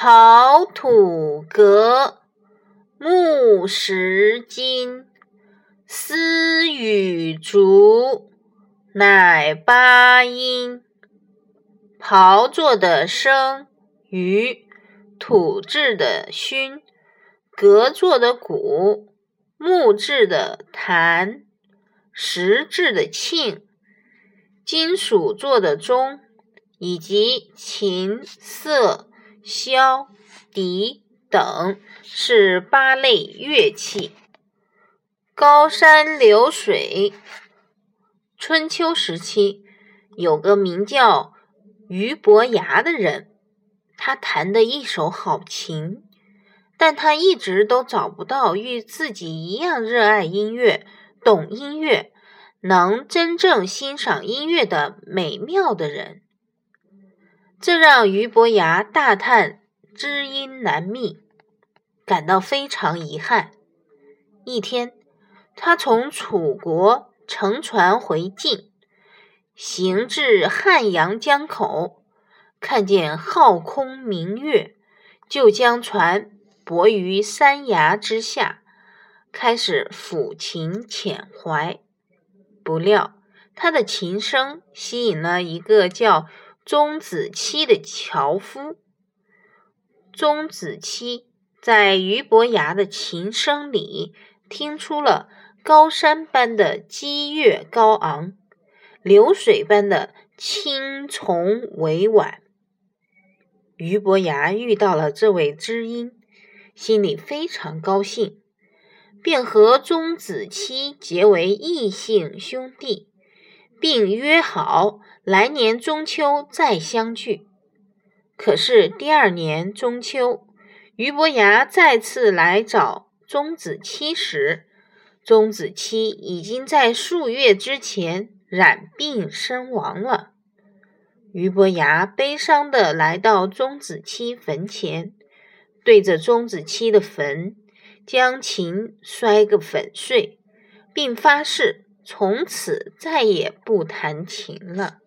刨土革，木石金，丝与竹，乃八音。刨做的笙，竽；土制的埙，革做的鼓，木制的弹，石制的磬，金属做的钟，以及琴、瑟、箫、笛等，是八类乐器。高山流水。春秋时期，有个名叫俞伯牙的人，他弹得一手好琴，但他一直都找不到与自己一样热爱音乐、懂音乐、能真正欣赏音乐的美妙的人，这让俞伯牙大叹知音难觅，感到非常遗憾。一天，他从楚国乘船回晋。行至汉阳江口，看见皓空明月，就将船泊于山崖之下，开始抚琴遣怀。不料，他的琴声吸引了一个叫钟子期的樵夫。钟子期在俞伯牙的琴声里，听出了高山般的激越高昂。流水般的轻从委婉，俞伯牙遇到了这位知音，心里非常高兴，便和钟子期结为异姓兄弟，并约好来年中秋再相聚。可是第二年中秋，俞伯牙再次来找钟子期时，钟子期已经在数月之前。染病身亡了，俞伯牙悲伤地来到钟子期坟前，对着钟子期的坟，将琴摔个粉碎，并发誓从此再也不弹琴了。